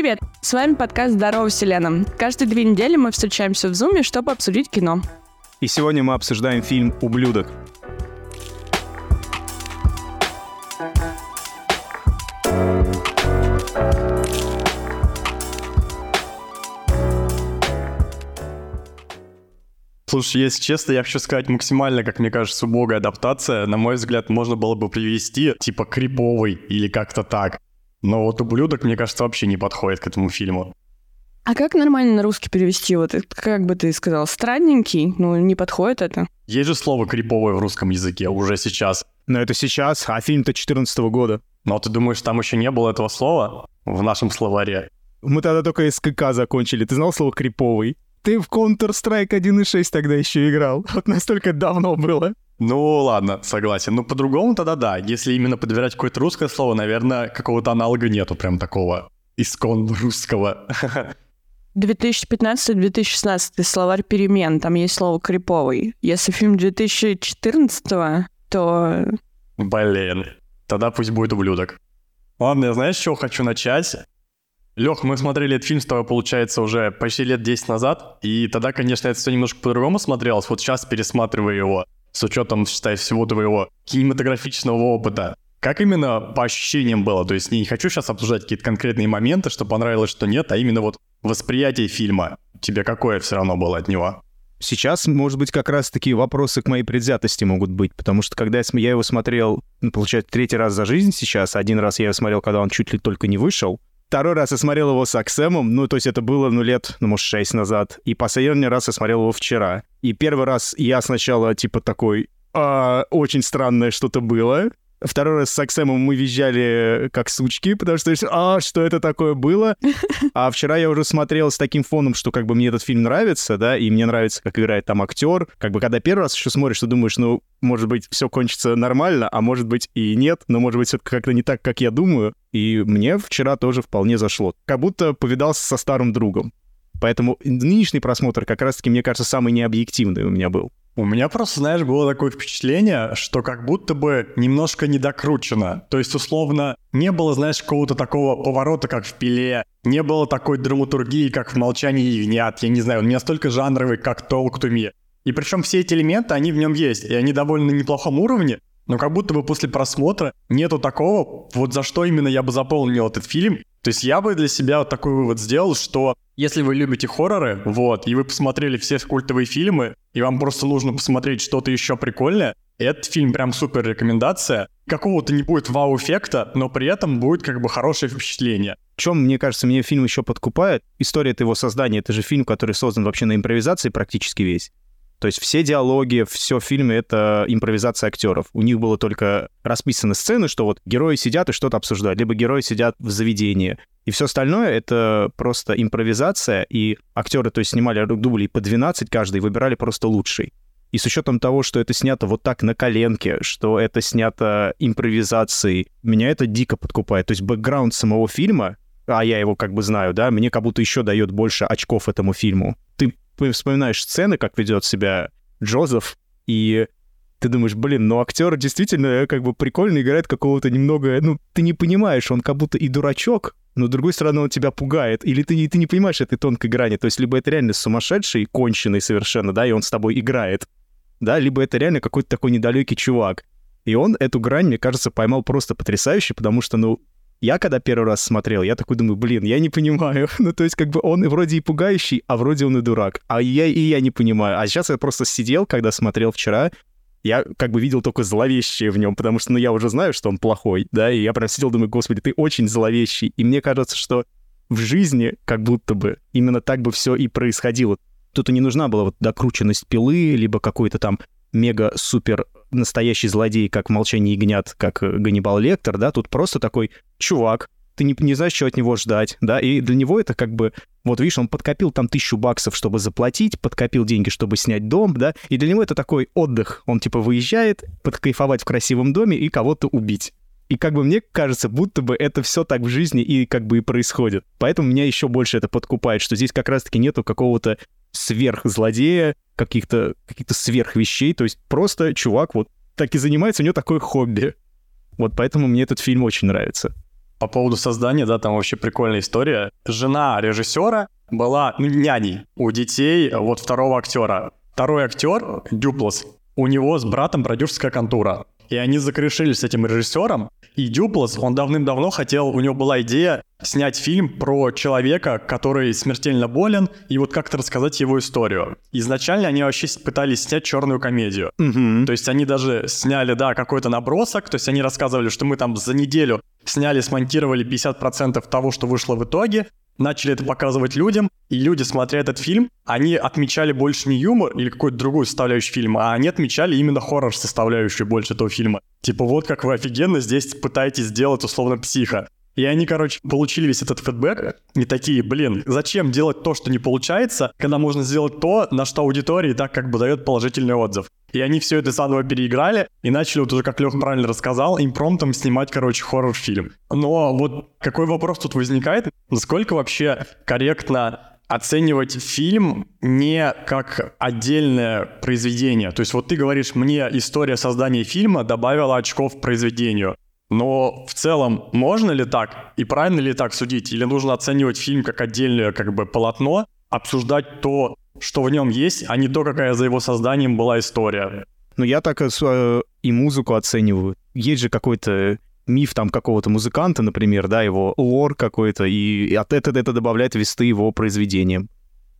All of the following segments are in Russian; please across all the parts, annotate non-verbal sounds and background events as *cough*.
Привет! С вами подкаст «Здорово, Вселенная». Каждые две недели мы встречаемся в Зуме, чтобы обсудить кино. И сегодня мы обсуждаем фильм «Ублюдок». Слушай, если честно, я хочу сказать максимально, как мне кажется, убогая адаптация. На мой взгляд, можно было бы привести типа криповый или как-то так. Но вот ублюдок, мне кажется, вообще не подходит к этому фильму. А как нормально на русский перевести? Вот как бы ты сказал, странненький? Ну, не подходит это. Есть же слово криповое в русском языке уже сейчас. Но это сейчас, а фильм-то 14 года. Но ты думаешь, там еще не было этого слова в нашем словаре? Мы тогда только СКК закончили. Ты знал слово «криповый»? Ты в Counter-Strike 1.6 тогда еще играл. Вот настолько давно было. Ну, ладно, согласен. Ну, по-другому тогда да. Если именно подбирать какое-то русское слово, наверное, какого-то аналога нету прям такого искон русского. 2015-2016 словарь перемен, там есть слово «криповый». Если фильм 2014 то... Блин, тогда пусть будет ублюдок. Ладно, я знаешь, с чего хочу начать? Лех, мы смотрели этот фильм с тобой, получается, уже почти лет 10 назад, и тогда, конечно, это все немножко по-другому смотрелось. Вот сейчас пересматривая его, с учетом, считай, всего твоего кинематографичного опыта, как именно по ощущениям было? То есть не хочу сейчас обсуждать какие-то конкретные моменты, что понравилось, что нет, а именно вот восприятие фильма. Тебе какое все равно было от него? Сейчас, может быть, как раз такие вопросы к моей предвзятости могут быть, потому что когда я его смотрел, ну, получается, третий раз за жизнь сейчас, один раз я его смотрел, когда он чуть ли только не вышел, второй раз я смотрел его с Аксемом, ну, то есть это было, ну, лет, ну, может, шесть назад, и последний раз я смотрел его вчера. И первый раз я сначала, типа, такой, а, очень странное что-то было, Второй раз с Аксемом мы визжали как сучки, потому что, а, что это такое было? *laughs* А вчера я уже смотрел с таким фоном, что как бы мне этот фильм нравится, да, и мне нравится, как играет там актер. Как бы когда первый раз еще смотришь, ты думаешь, ну, может быть, все кончится нормально, а может быть и нет, но может быть все как-то не так, как я думаю. И мне вчера тоже вполне зашло. Как будто повидался со старым другом. Поэтому нынешний просмотр как раз-таки, мне кажется, самый необъективный у меня был. У меня просто, знаешь, было такое впечатление, что как будто бы немножко недокручено. То есть, условно, не было, знаешь, какого-то такого поворота, как в «Пиле», не было такой драматургии, как в «Молчании ягнят», я не знаю, он не настолько жанровый, как «Talk to me». И причем все эти элементы, они в нем есть, и они довольно неплохом уровне, но как будто бы после просмотра нету такого, вот за что именно я бы заполнил этот фильм. То есть я бы для себя вот такой вывод сделал, что если вы любите хорроры, вот, и вы посмотрели все культовые фильмы, и вам просто нужно посмотреть что-то еще прикольное, этот фильм прям супер рекомендация. Какого-то не будет вау-эффекта, но при этом будет как бы хорошее впечатление. В чем, мне кажется, мне фильм еще подкупает? История этого создания. Это же фильм, который создан вообще на импровизации практически весь. То есть все диалоги, все в фильме — это импровизация актеров. У них было только расписаны сцены, что вот герои сидят и что-то обсуждают, либо герои сидят в заведении. И все остальное — это просто импровизация, и актеры, то есть снимали дубли по 12 каждый, выбирали просто лучший. И с учетом того, что это снято вот так на коленке, что это снято импровизацией, меня это дико подкупает. То есть бэкграунд самого фильма, а я его как бы знаю, да, мне как будто еще дает больше очков этому фильму. Ты вспоминаешь сцены, как ведет себя Джозеф, и ты думаешь, блин, ну актер действительно э, как бы прикольно играет какого-то немного, ну, ты не понимаешь, он как будто и дурачок, но с другой стороны он тебя пугает, или ты, ты не понимаешь этой тонкой грани, то есть либо это реально сумасшедший, конченый совершенно, да, и он с тобой играет, да, либо это реально какой-то такой недалекий чувак. И он эту грань, мне кажется, поймал просто потрясающе, потому что, ну, я когда первый раз смотрел, я такой думаю, блин, я не понимаю. *laughs* ну, то есть, как бы он вроде и пугающий, а вроде он и дурак. А я и я не понимаю. А сейчас я просто сидел, когда смотрел вчера, я как бы видел только зловещее в нем, потому что, ну, я уже знаю, что он плохой, да, и я прям сидел, думаю, господи, ты очень зловещий. И мне кажется, что в жизни как будто бы именно так бы все и происходило. Тут и не нужна была вот докрученность пилы, либо какой-то там мега-супер настоящий злодей, как «Молчание ягнят», как э, Ганнибал Лектор, да, тут просто такой чувак, ты не, не знаешь, что от него ждать, да, и для него это как бы, вот видишь, он подкопил там тысячу баксов, чтобы заплатить, подкопил деньги, чтобы снять дом, да, и для него это такой отдых, он типа выезжает, подкайфовать в красивом доме и кого-то убить. И как бы мне кажется, будто бы это все так в жизни и как бы и происходит. Поэтому меня еще больше это подкупает, что здесь как раз-таки нету какого-то сверхзлодея, каких-то каких сверхвещей, то есть просто чувак вот так и занимается, у него такое хобби. Вот поэтому мне этот фильм очень нравится. По поводу создания, да, там вообще прикольная история. Жена режиссера была няней у детей вот второго актера. Второй актер, Дюплас, у него с братом продюсерская контура. И они закрешились с этим режиссером. И Дюплас, он давным-давно хотел, у него была идея снять фильм про человека, который смертельно болен, и вот как-то рассказать его историю. Изначально они вообще пытались снять черную комедию. Мгм. То есть они даже сняли, да, какой-то набросок, то есть они рассказывали, что мы там за неделю сняли, смонтировали 50% того, что вышло в итоге, начали это показывать людям, и люди, смотря этот фильм, они отмечали больше не юмор или какую-то другую составляющую фильма, а они отмечали именно хоррор-составляющую больше этого фильма. Типа вот как вы офигенно здесь пытаетесь сделать условно психа. И они, короче, получили весь этот фидбэк и такие, блин, зачем делать то, что не получается, когда можно сделать то, на что аудитория и так как бы дает положительный отзыв. И они все это заново переиграли и начали, вот уже как Леха правильно рассказал, импромтом снимать, короче, хоррор-фильм. Но вот какой вопрос тут возникает? Насколько вообще корректно оценивать фильм не как отдельное произведение. То есть вот ты говоришь, мне история создания фильма добавила очков произведению. Но в целом можно ли так и правильно ли так судить? Или нужно оценивать фильм как отдельное как бы полотно, обсуждать то, что в нем есть, а не то, какая за его созданием была история? Ну, я так и, с- э, и музыку оцениваю. Есть же какой-то миф там какого-то музыканта, например, да, его лор какой-то, и от этого это добавляет весты его произведениям.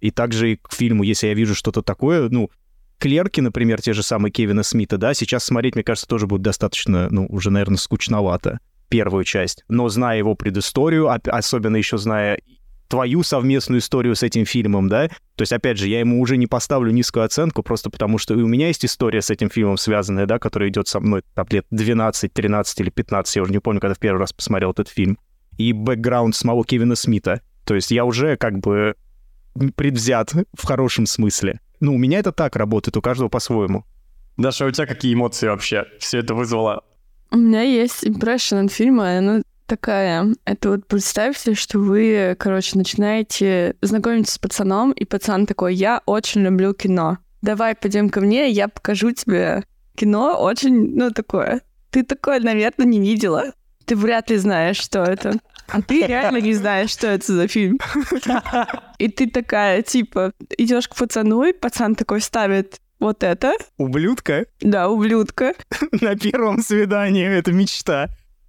И также и к фильму, если я вижу что-то такое, ну, Клерки, например, те же самые Кевина Смита, да, сейчас смотреть, мне кажется, тоже будет достаточно, ну, уже, наверное, скучновато первую часть. Но зная его предысторию, особенно еще зная твою совместную историю с этим фильмом, да, то есть, опять же, я ему уже не поставлю низкую оценку, просто потому что и у меня есть история с этим фильмом связанная, да, которая идет со мной там лет 12, 13 или 15, я уже не помню, когда в первый раз посмотрел этот фильм, и бэкграунд самого Кевина Смита. То есть я уже как бы предвзят в хорошем смысле. Ну, у меня это так работает, у каждого по-своему. Даша, а у тебя какие эмоции вообще все это вызвало? У меня есть impression от фильма, она такая. Это вот представьте, что вы, короче, начинаете знакомиться с пацаном, и пацан такой, я очень люблю кино. Давай пойдем ко мне, я покажу тебе кино очень, ну, такое. Ты такое, наверное, не видела. Ты вряд ли знаешь, что это. А ты реально не знаешь, что это за фильм. И ты такая, типа, идешь к пацану, и пацан такой ставит вот это. Ублюдка Да, ублюдка. на первом свидании — это мечта.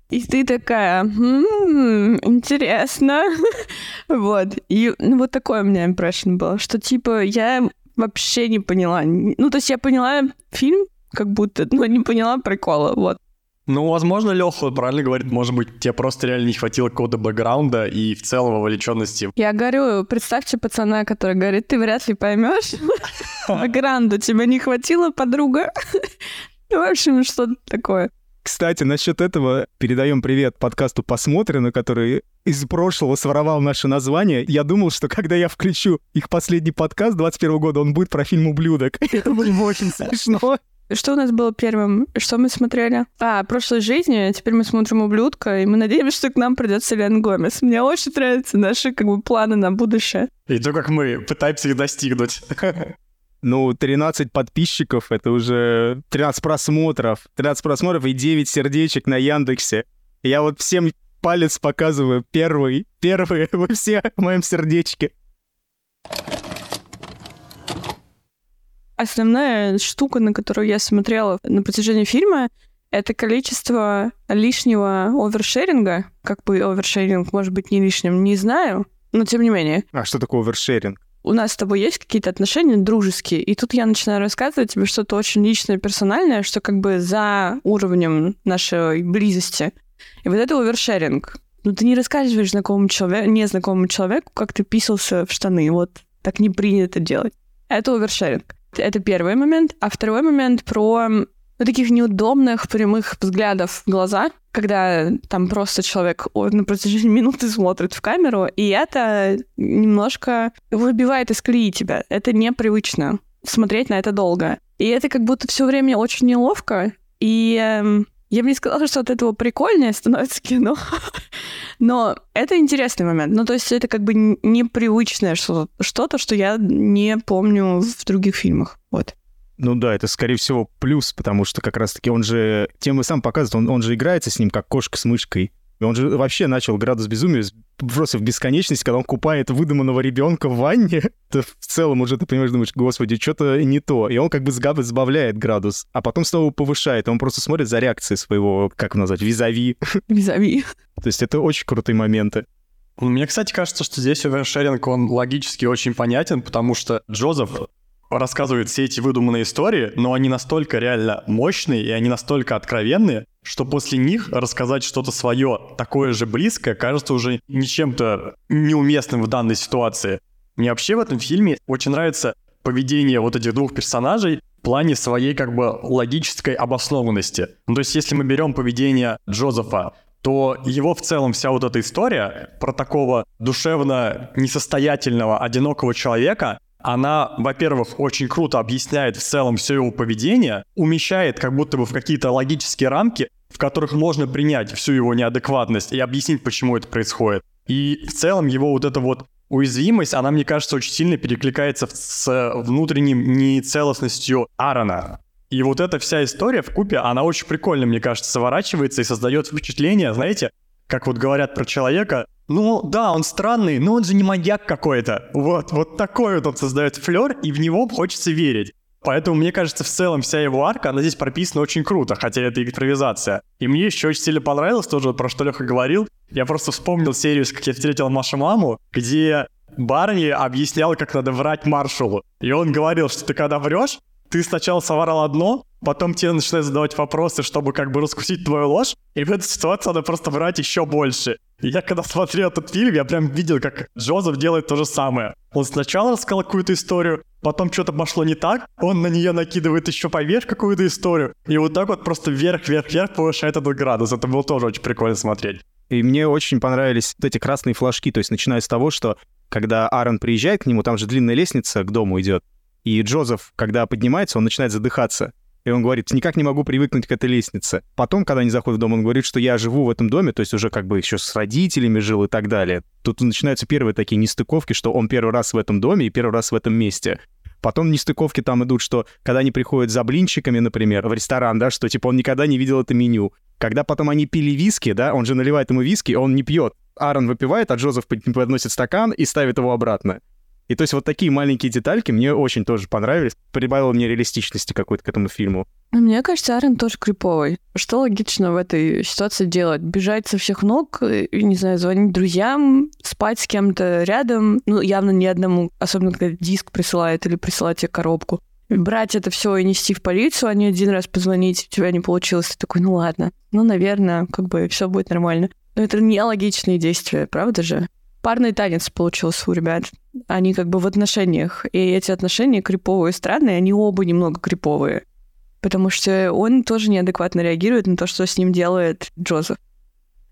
И ты такая, «М, интересно. вот. И ну, вот такой у меня импрессион был, что типа я вообще не поняла. Ну, то есть я поняла фильм, как будто, но не поняла прикола. Вот. Ну, возможно, Леха правильно говорит, может быть, тебе просто реально не хватило какого-то бэкграунда и в целом вовлеченности. Я говорю, представьте пацана, который говорит, ты вряд ли поймешь. Бэкграунда тебе не хватило, подруга. *laughs* В общем, что-то такое. Кстати, насчет этого передаем привет подкасту «Посмотрено», который из прошлого своровал наше название. Я думал, что когда я включу их последний подкаст 21 года, он будет про фильм «Ублюдок». Это было бы очень смешно. Что у нас было первым? Что мы смотрели? А, «Прошлой жизни». Теперь мы смотрим «Ублюдка», и мы надеемся, что к нам придет Селен Гомес. Мне очень нравятся наши как бы планы на будущее. И то, как мы пытаемся их достигнуть. *laughs* Ну, 13 подписчиков — это уже 13 просмотров. 13 просмотров и 9 сердечек на Яндексе. Я вот всем палец показываю. Первый, первый, вы все в моем сердечке. Основная штука, на которую я смотрела на протяжении фильма, это количество лишнего овершеринга. Как бы овершеринг может быть не лишним, не знаю. Но тем не менее. А что такое овершеринг? у нас с тобой есть какие-то отношения дружеские, и тут я начинаю рассказывать тебе что-то очень личное, персональное, что как бы за уровнем нашей близости. И вот это овершеринг. Ну, ты не рассказываешь знакомому человеку, незнакомому человеку, как ты писался в штаны. Вот так не принято делать. Это овершеринг. Это первый момент. А второй момент про ну, таких неудобных прямых взглядов в глаза, когда там просто человек на протяжении *laughs* минуты смотрит в камеру, и это немножко выбивает из колеи тебя. Это непривычно смотреть на это долго. И это как будто все время очень неловко. И эм, я бы не сказала, что от этого прикольнее становится кино. *laughs* Но это интересный момент. Ну, то есть это как бы непривычное что- что-то, что я не помню в других фильмах. Вот. Ну да, это, скорее всего, плюс, потому что как раз-таки он же... Тем и сам показывает, он, он же играется с ним, как кошка с мышкой. И он же вообще начал градус безумия просто в бесконечность, когда он купает выдуманного ребенка в ванне. *laughs* То в целом уже ты понимаешь, думаешь, господи, что-то не то. И он как бы сбавляет градус, а потом снова повышает. Он просто смотрит за реакцией своего, как назвать, визави. *laughs* Визави. То есть это очень крутые моменты. Мне, кстати, кажется, что здесь овершеринг, он логически очень понятен, потому что Джозеф рассказывает все эти выдуманные истории, но они настолько реально мощные и они настолько откровенные, что после них рассказать что-то свое такое же близкое кажется уже не чем-то неуместным в данной ситуации. Мне вообще в этом фильме очень нравится поведение вот этих двух персонажей в плане своей как бы логической обоснованности. Ну, то есть если мы берем поведение Джозефа, то его в целом вся вот эта история про такого душевно несостоятельного, одинокого человека, она, во-первых, очень круто объясняет в целом все его поведение, умещает как будто бы в какие-то логические рамки, в которых можно принять всю его неадекватность и объяснить, почему это происходит. И в целом его вот эта вот уязвимость, она, мне кажется, очень сильно перекликается с внутренним нецелостностью Аарона. И вот эта вся история в купе, она очень прикольно, мне кажется, заворачивается и создает впечатление, знаете, как вот говорят про человека, ну да, он странный, но он же не маньяк какой-то. Вот, вот такой вот он создает флер, и в него хочется верить. Поэтому, мне кажется, в целом вся его арка, она здесь прописана очень круто, хотя это импровизация. И мне еще очень сильно понравилось тоже, про что Леха говорил. Я просто вспомнил серию «Как я встретил Машу маму», где Барни объяснял, как надо врать маршалу. И он говорил, что ты когда врешь, ты сначала соврал одно, потом тебе начинают задавать вопросы, чтобы как бы раскусить твою ложь, и в этой ситуации надо просто врать еще больше. И я когда смотрел этот фильм, я прям видел, как Джозеф делает то же самое. Он сначала рассказал какую-то историю, потом что-то пошло не так, он на нее накидывает еще поверх какую-то историю, и вот так вот просто вверх-вверх-вверх повышает этот градус. Это было тоже очень прикольно смотреть. И мне очень понравились вот эти красные флажки, то есть начиная с того, что когда Аарон приезжает к нему, там же длинная лестница к дому идет, и Джозеф, когда поднимается, он начинает задыхаться. И он говорит, никак не могу привыкнуть к этой лестнице. Потом, когда они заходят в дом, он говорит, что я живу в этом доме, то есть уже как бы еще с родителями жил и так далее. Тут начинаются первые такие нестыковки, что он первый раз в этом доме и первый раз в этом месте. Потом нестыковки там идут, что когда они приходят за блинчиками, например, в ресторан, да, что типа он никогда не видел это меню. Когда потом они пили виски, да, он же наливает ему виски, он не пьет. Аарон выпивает, а Джозеф подносит стакан и ставит его обратно. И то есть вот такие маленькие детальки мне очень тоже понравились. Прибавило мне реалистичности какой-то к этому фильму. Ну, мне кажется, Аарон тоже криповый. Что логично в этой ситуации делать? Бежать со всех ног, не знаю, звонить друзьям, спать с кем-то рядом, ну, явно не одному, особенно когда диск присылает или присылает тебе коробку. Брать это все и нести в полицию, а не один раз позвонить, у тебя не получилось. Ты такой, ну ладно, ну, наверное, как бы все будет нормально. Но это нелогичные действия, правда же? Парный танец получился у ребят. Они как бы в отношениях. И эти отношения криповые и странные, они оба немного криповые. Потому что он тоже неадекватно реагирует на то, что с ним делает Джозеф.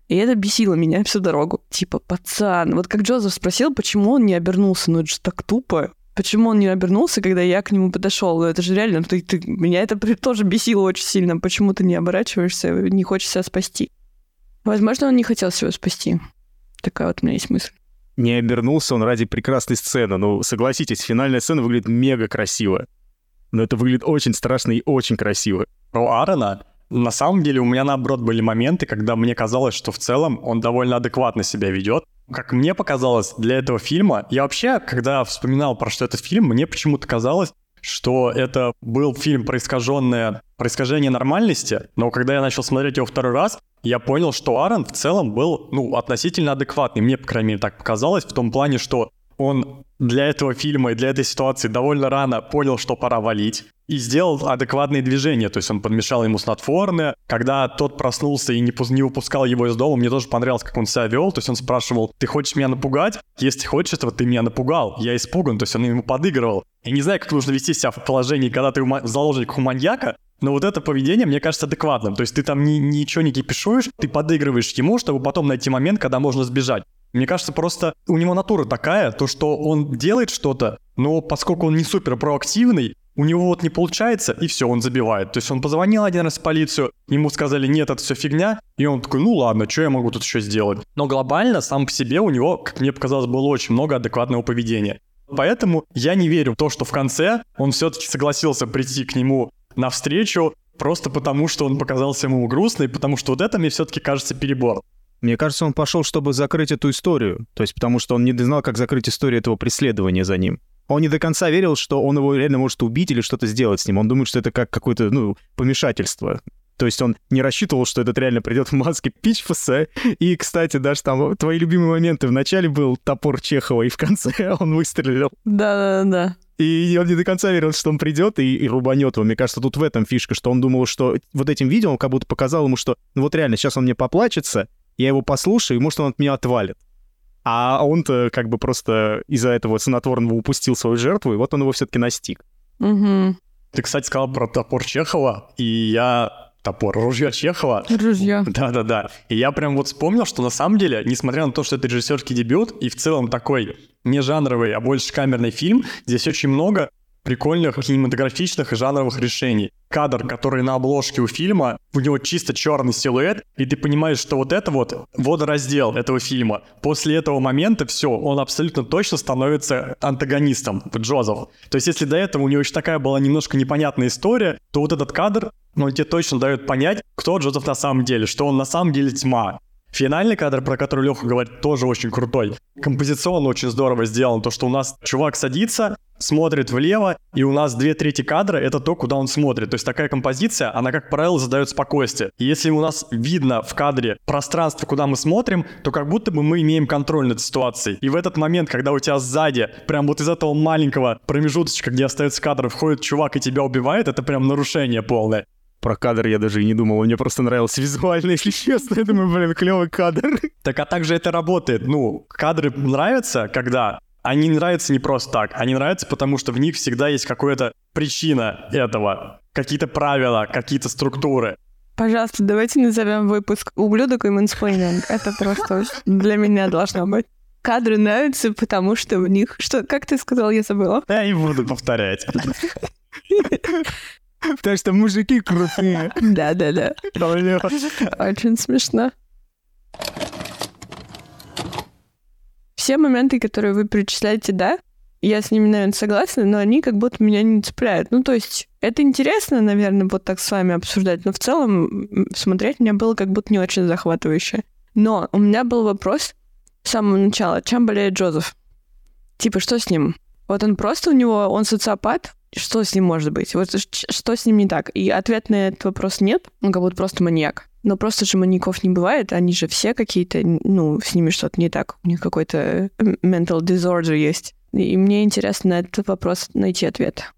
И это бесило меня всю дорогу. Типа, пацан. Вот как Джозеф спросил, почему он не обернулся. Ну, это же так тупо. Почему он не обернулся, когда я к нему подошел? Ну, это же реально, ты, ты, меня это тоже бесило очень сильно. Почему ты не оборачиваешься, не хочешь себя спасти? Возможно, он не хотел себя спасти. Такая вот у меня есть мысль. Не обернулся он ради прекрасной сцены. Ну, согласитесь, финальная сцена выглядит мега красиво. Но это выглядит очень страшно и очень красиво. Про Аарона на самом деле у меня наоборот были моменты, когда мне казалось, что в целом он довольно адекватно себя ведет. Как мне показалось для этого фильма, я вообще, когда вспоминал про что этот фильм, мне почему-то казалось, что это был фильм про искаженное, про искажение нормальности, но когда я начал смотреть его второй раз, я понял, что Аарон в целом был, ну, относительно адекватный. Мне, по крайней мере, так показалось, в том плане, что он для этого фильма и для этой ситуации довольно рано понял, что пора валить, и сделал адекватные движения. То есть он подмешал ему снотворное. Когда тот проснулся и не, не выпускал его из дома, мне тоже понравилось, как он себя вел. То есть он спрашивал, ты хочешь меня напугать? Если хочешь этого, ты меня напугал. Я испуган. То есть он ему подыгрывал. Я не знаю, как нужно вести себя в положении, когда ты в заложниках у маньяка, но вот это поведение, мне кажется, адекватным. То есть ты там ни, ничего не кипишуешь, ты подыгрываешь ему, чтобы потом найти момент, когда можно сбежать. Мне кажется, просто у него натура такая, то, что он делает что-то, но поскольку он не супер проактивный, у него вот не получается, и все, он забивает. То есть он позвонил один раз в полицию, ему сказали, нет, это все фигня, и он такой, ну ладно, что я могу тут еще сделать? Но глобально, сам по себе, у него, как мне показалось, было очень много адекватного поведения. Поэтому я не верю в то, что в конце он все-таки согласился прийти к нему навстречу, просто потому что он показался ему грустный, потому что вот это мне все-таки кажется перебор. Мне кажется, он пошел, чтобы закрыть эту историю. То есть потому что он не знал, как закрыть историю этого преследования за ним. Он не до конца верил, что он его реально может убить или что-то сделать с ним. Он думает, что это как какое-то, ну, помешательство. То есть он не рассчитывал, что этот реально придет в маске Пичфаса. И, кстати, даже там твои любимые моменты. В начале был топор Чехова, и в конце *laughs* он выстрелил. Да-да-да. И он не до конца верил, что он придет и, и рубанет его. Мне кажется, тут в этом фишка, что он думал, что вот этим видео он как будто показал ему, что ну вот реально, сейчас он мне поплачется, я его послушаю, и может он от меня отвалит. А он-то как бы просто из-за этого снотворного упустил свою жертву, и вот он его все-таки настиг. Угу. Ты, кстати, сказал про топор Чехова, и я топор, ружье Чехова. Ружье. Да-да-да. И я прям вот вспомнил, что на самом деле, несмотря на то, что это режиссерский дебют, и в целом такой не жанровый, а больше камерный фильм, здесь очень много прикольных кинематографичных и жанровых решений. Кадр, который на обложке у фильма, у него чисто черный силуэт, и ты понимаешь, что вот это вот водораздел этого фильма. После этого момента все, он абсолютно точно становится антагонистом, Джозеф. То есть если до этого у него еще такая была немножко непонятная история, то вот этот кадр, ну, он тебе точно дает понять, кто Джозеф на самом деле, что он на самом деле тьма. Финальный кадр, про который Леха говорит, тоже очень крутой. Композиционно очень здорово сделан. То, что у нас чувак садится, смотрит влево, и у нас две трети кадра — это то, куда он смотрит. То есть такая композиция, она, как правило, задает спокойствие. И если у нас видно в кадре пространство, куда мы смотрим, то как будто бы мы имеем контроль над ситуацией. И в этот момент, когда у тебя сзади, прям вот из этого маленького промежуточка, где остается кадр, входит чувак и тебя убивает, это прям нарушение полное. Про кадр я даже и не думал, он мне просто нравился визуально, *laughs* если честно. Я думаю, блин, клевый кадр. Так а также это работает. Ну, кадры нравятся, когда они нравятся не просто так, они нравятся, потому что в них всегда есть какая-то причина этого, какие-то правила, какие-то структуры. Пожалуйста, давайте назовем выпуск «Ублюдок и мэнсплейнинг». Это просто для меня должно быть. Кадры нравятся, потому что в них... Что, как ты сказал, я забыла? Я не буду повторять. *laughs* Потому что мужики крутые. Да-да-да. Очень смешно. Все моменты, которые вы перечисляете, да, я с ними, наверное, согласна, но они как будто меня не цепляют. Ну, то есть, это интересно, наверное, вот так с вами обсуждать, но в целом смотреть мне было как будто не очень захватывающе. Но у меня был вопрос с самого начала. Чем болеет Джозеф? Типа, что с ним? Вот он просто у него, он социопат, что с ним может быть? Вот что с ним не так? И ответ на этот вопрос нет, он как будто просто маньяк. Но просто же маньяков не бывает, они же все какие-то, ну, с ними что-то не так, у них какой-то mental disorder есть. И мне интересно на этот вопрос найти ответ.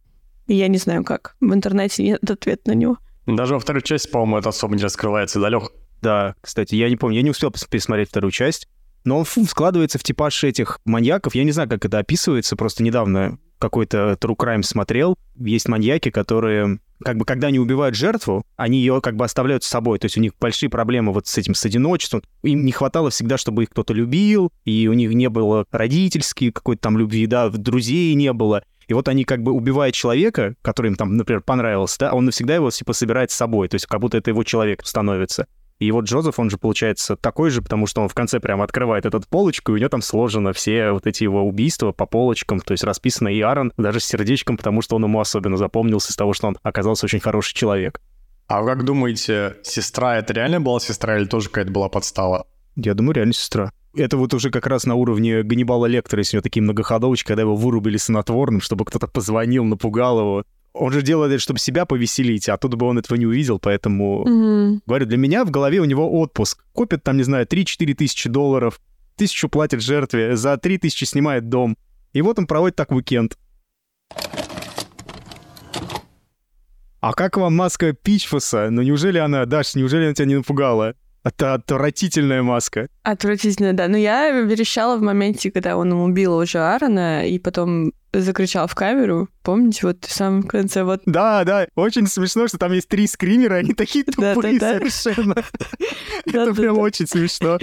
И я не знаю как. В интернете нет ответа на него. Даже во второй части, по-моему, это особо не раскрывается, да, Лех? Да, кстати, я не помню, я не успел пересмотреть вторую часть, но он складывается в типаж этих маньяков. Я не знаю, как это описывается, просто недавно какой-то true crime смотрел. Есть маньяки, которые как бы когда они убивают жертву, они ее как бы оставляют с собой. То есть у них большие проблемы вот с этим, с одиночеством. Им не хватало всегда, чтобы их кто-то любил, и у них не было родительской какой-то там любви, да, друзей не было. И вот они как бы убивают человека, который им там, например, понравился, да, он навсегда его типа собирает с собой, то есть как будто это его человек становится. И вот Джозеф, он же получается такой же, потому что он в конце прям открывает этот полочку, и у него там сложено все вот эти его убийства по полочкам, то есть расписано и Аарон даже с сердечком, потому что он ему особенно запомнился из того, что он оказался очень хороший человек. А вы как думаете, сестра это реально была сестра или тоже какая-то была подстава? Я думаю, реально сестра. Это вот уже как раз на уровне Ганнибала Лектора, если у него такие многоходовочки, когда его вырубили снотворным, чтобы кто-то позвонил, напугал его. Он же делает это, чтобы себя повеселить, а тут бы он этого не увидел, поэтому... Мгм. Говорю, для меня в голове у него отпуск. Копит там, не знаю, 3-4 тысячи долларов, тысячу платит жертве, за 3 тысячи снимает дом. И вот он проводит так уикенд. А как вам маска Пичфуса? Ну неужели она, Даш, неужели она тебя не напугала? Это отвратительная маска. Отвратительно, да. Но я верещала в моменте, когда он убил уже Аарона, и потом закричал в камеру. Помните, вот в самом конце вот... Да, да, очень смешно, что там есть три скримера, они такие тупые совершенно. *laughs* Это прям очень смешно.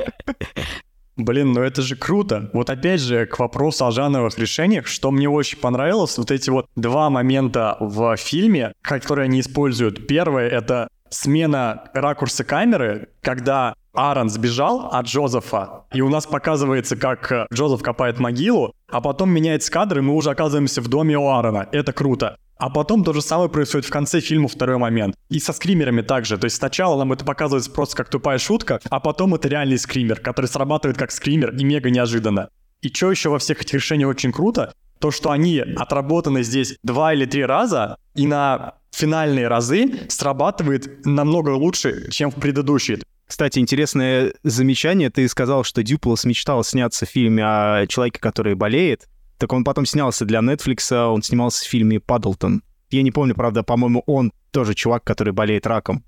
Блин, ну это же круто. Вот опять же, к вопросу о жанровых решениях, что мне очень понравилось, вот эти вот два момента в фильме, которые они используют. Первое — это смена ракурса камеры, когда Аарон сбежал от Джозефа, и у нас показывается, как э, Джозеф копает могилу, а потом меняется кадр, и мы уже оказываемся в доме у Аарона. Это круто. А потом то же самое происходит в конце фильма второй момент. И со скримерами также. То есть сначала нам это показывается просто как тупая шутка, а потом это реальный скример, который срабатывает как скример и мега неожиданно. И что еще во всех этих решениях очень круто, то, что они отработаны здесь два или три раза, и на финальные разы срабатывает намного лучше, чем в предыдущие. Кстати, интересное замечание. Ты сказал, что Дюплас мечтал сняться в фильме о человеке, который болеет. Так он потом снялся для Netflix, он снимался в фильме «Паддлтон». Я не помню, правда, по-моему, он тоже чувак, который болеет раком.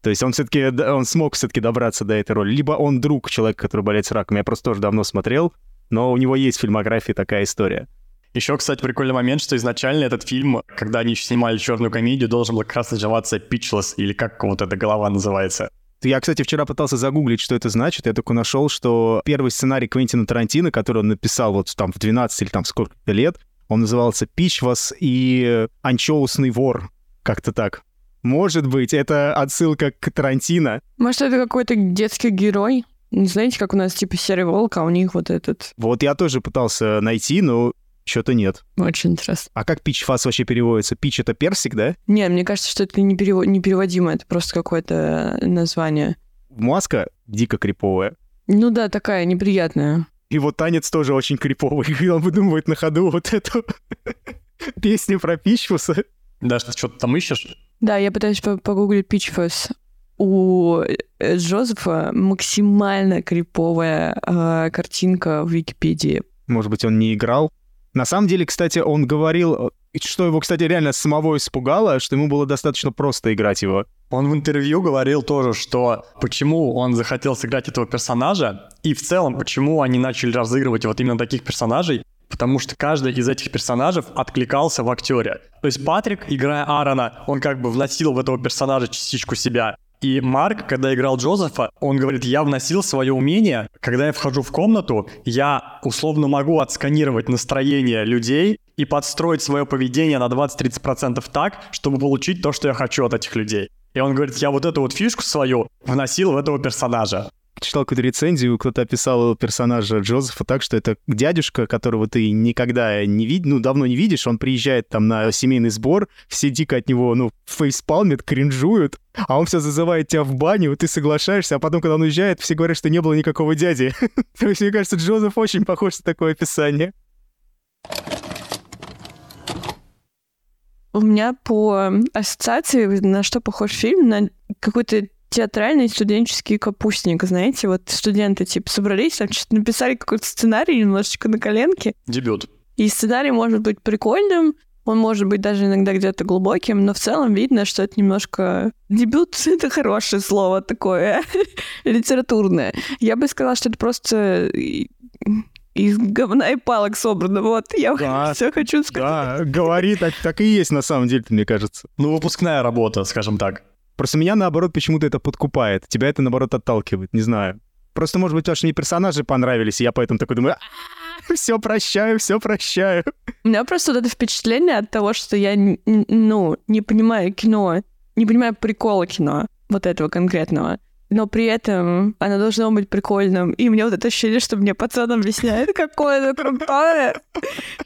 То есть он все-таки, он смог все-таки добраться до этой роли. Либо он друг человека, который болеет раком. Я просто тоже давно смотрел, но у него есть в фильмографии такая история. Еще, кстати, прикольный момент, что изначально этот фильм, когда они снимали черную комедию, должен был как раз называться Pitchless, или как вот эта голова называется. Я, кстати, вчера пытался загуглить, что это значит. Я только нашел, что первый сценарий Квентина Тарантино, который он написал вот там в 12 или там сколько-то лет, он назывался «Пичвас и анчоусный вор». Как-то так. Может быть, это отсылка к Тарантино. Может, это какой-то детский герой? Не знаете, как у нас типа серый волк, а у них вот этот. Вот я тоже пытался найти, но что-то нет. Очень интересно. А как пич фас вообще переводится? Пич — это персик, да? Не, мне кажется, что это не перево- непереводимо, это просто какое-то название. Маска дико криповая. Ну да, такая неприятная. И вот танец тоже очень криповый. *laughs* И он выдумывает на ходу вот эту *laughs* песню про Пичфуса. Даже ты что-то там ищешь? Да, я пытаюсь погуглить Пичфус. У э, Джозефа максимально криповая э, картинка в Википедии. Может быть, он не играл? На самом деле, кстати, он говорил, что его, кстати, реально самого испугало, что ему было достаточно просто играть его. Он в интервью говорил тоже, что почему он захотел сыграть этого персонажа, и в целом, почему они начали разыгрывать вот именно таких персонажей, потому что каждый из этих персонажей откликался в актере. То есть Патрик, играя Аарона, он как бы вносил в этого персонажа частичку себя. И Марк, когда играл Джозефа, он говорит, я вносил свое умение, когда я вхожу в комнату, я условно могу отсканировать настроение людей и подстроить свое поведение на 20-30% так, чтобы получить то, что я хочу от этих людей. И он говорит, я вот эту вот фишку свою вносил в этого персонажа читал какую-то рецензию, кто-то описал персонажа Джозефа так, что это дядюшка, которого ты никогда не видишь, ну, давно не видишь, он приезжает там на семейный сбор, все дико от него, ну, фейспалмят, кринжуют, а он все зазывает тебя в баню, ты соглашаешься, а потом, когда он уезжает, все говорят, что не было никакого дяди. *laughs* То есть, мне кажется, Джозеф очень похож на такое описание. У меня по ассоциации на что похож фильм? На какой-то театральный студенческий капустник, знаете, вот студенты, типа, собрались, там что-то написали какой-то сценарий немножечко на коленке. Дебют. И сценарий может быть прикольным, он может быть даже иногда где-то глубоким, но в целом видно, что это немножко... Дебют *laughs* — это хорошее слово такое, *laughs* литературное. Я бы сказала, что это просто из говна и палок собрано. Вот, я да, *laughs* все хочу сказать. Да, говори, так, так и есть на самом деле, мне кажется. Ну, выпускная работа, скажем так. Просто меня, наоборот, почему-то это подкупает. Тебя это, наоборот, отталкивает. Не знаю. Просто, может быть, потому что персонажи понравились, и я поэтому такой думаю, *laughs* все прощаю, все прощаю. У меня просто вот это впечатление от того, что я, ну, не понимаю кино, не понимаю прикола кино, вот этого конкретного. Но при этом оно должно быть прикольным. И мне вот это ощущение, что мне пацан объясняет, какое это крутое.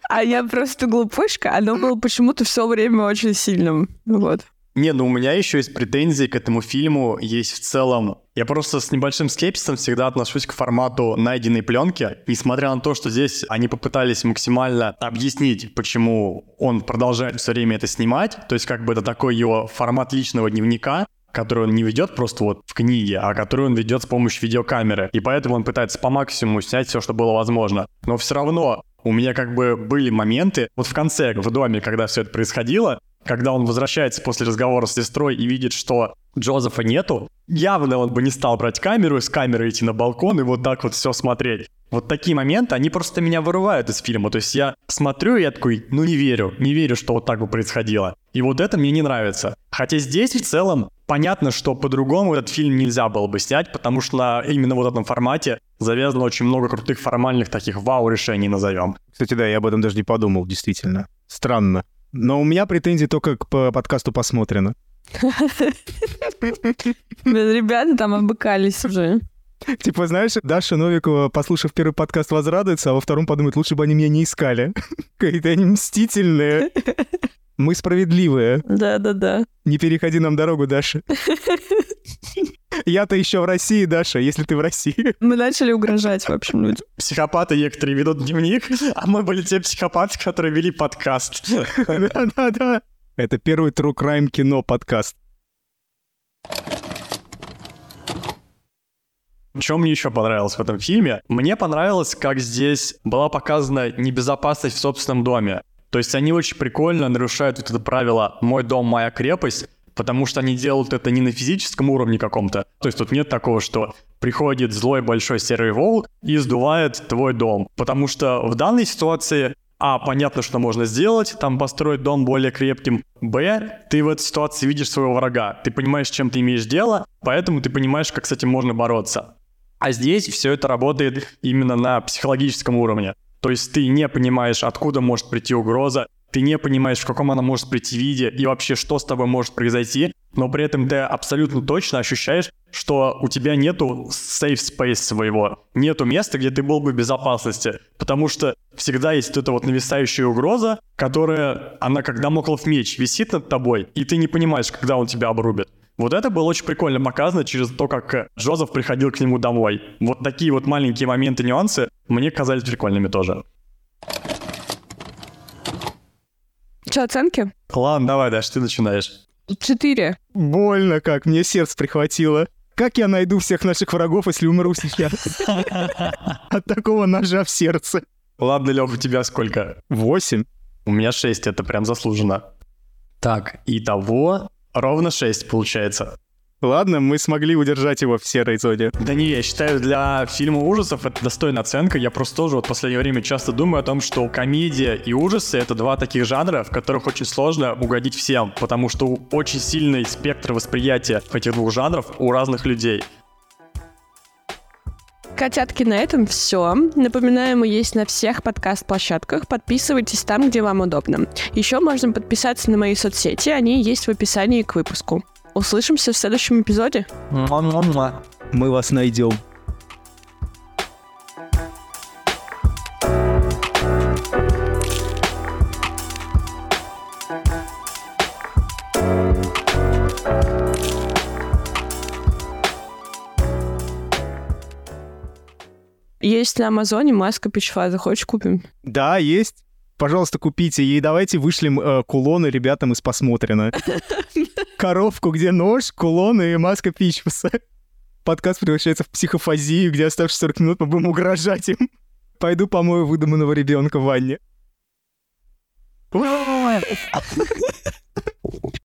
А я просто глупышка. Оно было почему-то все время очень сильным. Вот. Не, ну у меня еще есть претензии к этому фильму, есть в целом. Я просто с небольшим скепсисом всегда отношусь к формату найденной пленки. Несмотря на то, что здесь они попытались максимально объяснить, почему он продолжает все время это снимать, то есть как бы это такой его формат личного дневника, который он не ведет просто вот в книге, а который он ведет с помощью видеокамеры. И поэтому он пытается по максимуму снять все, что было возможно. Но все равно у меня как бы были моменты, вот в конце, в доме, когда все это происходило, когда он возвращается после разговора с сестрой и видит, что Джозефа нету, явно он бы не стал брать камеру с камеры идти на балкон и вот так вот все смотреть. Вот такие моменты, они просто меня вырывают из фильма. То есть я смотрю, и я такой, ну не верю, не верю, что вот так бы происходило. И вот это мне не нравится. Хотя здесь в целом понятно, что по-другому этот фильм нельзя было бы снять, потому что на именно вот этом формате завязано очень много крутых формальных таких вау-решений, назовем. Кстати, да, я об этом даже не подумал, действительно. Странно. Но у меня претензии только к подкасту посмотрено. Ребята там обыкались уже. Типа, знаешь, Даша Новикова, послушав первый подкаст, возрадуется, а во втором подумает, лучше бы они меня не искали. *laughs* Какие-то они мстительные. Мы справедливые. Да-да-да. Не переходи нам дорогу, Даша. *laughs* Я-то еще в России, Даша, если ты в России. Мы начали угрожать, в общем, людям. Психопаты некоторые ведут дневник, а мы были те психопаты, которые вели подкаст. Да-да-да. Это первый True Crime кино подкаст. Что мне еще понравилось в этом фильме? Мне понравилось, как здесь была показана небезопасность в собственном доме. То есть они очень прикольно нарушают вот это правило «мой дом, моя крепость», потому что они делают это не на физическом уровне каком-то. То есть тут нет такого, что приходит злой большой серый волк и сдувает твой дом. Потому что в данной ситуации а, понятно, что можно сделать, там построить дом более крепким. Б, ты в этой ситуации видишь своего врага. Ты понимаешь, с чем ты имеешь дело, поэтому ты понимаешь, как с этим можно бороться. А здесь все это работает именно на психологическом уровне. То есть ты не понимаешь, откуда может прийти угроза, ты не понимаешь, в каком она может прийти виде и вообще, что с тобой может произойти, но при этом ты абсолютно точно ощущаешь, что у тебя нету safe space своего, нету места, где ты был бы в безопасности, потому что всегда есть вот эта вот нависающая угроза, которая, она как дамоклов меч висит над тобой, и ты не понимаешь, когда он тебя обрубит. Вот это было очень прикольно показано через то, как Джозеф приходил к нему домой. Вот такие вот маленькие моменты, нюансы мне казались прикольными тоже. Что, оценки? Ладно, давай, Даш, ты начинаешь. Четыре. Больно как, мне сердце прихватило. Как я найду всех наших врагов, если умру сейчас? *laughs* От такого ножа в сердце. Ладно, Лёх, у тебя сколько? Восемь. У меня шесть, это прям заслуженно. Так, итого ровно шесть получается. Ладно, мы смогли удержать его в серой зоне. Да не, я считаю, для фильма ужасов это достойная оценка. Я просто тоже вот в последнее время часто думаю о том, что комедия и ужасы — это два таких жанра, в которых очень сложно угодить всем, потому что очень сильный спектр восприятия этих двух жанров у разных людей. Котятки, на этом все. Напоминаю, мы есть на всех подкаст-площадках. Подписывайтесь там, где вам удобно. Еще можно подписаться на мои соцсети, они есть в описании к выпуску. Услышимся в следующем эпизоде. Мы вас найдем. Есть на Амазоне маска пичфа. Захочешь, купим? Да, есть. Пожалуйста, купите. И давайте вышлем э, кулоны ребятам из посмотрено. *laughs* Коровку, где нож, кулоны и маска Пичфуса. Подкаст превращается в психофазию, где оставшиеся 40 минут мы будем угрожать им. Пойду помою выдуманного ребенка в ванне. *laughs*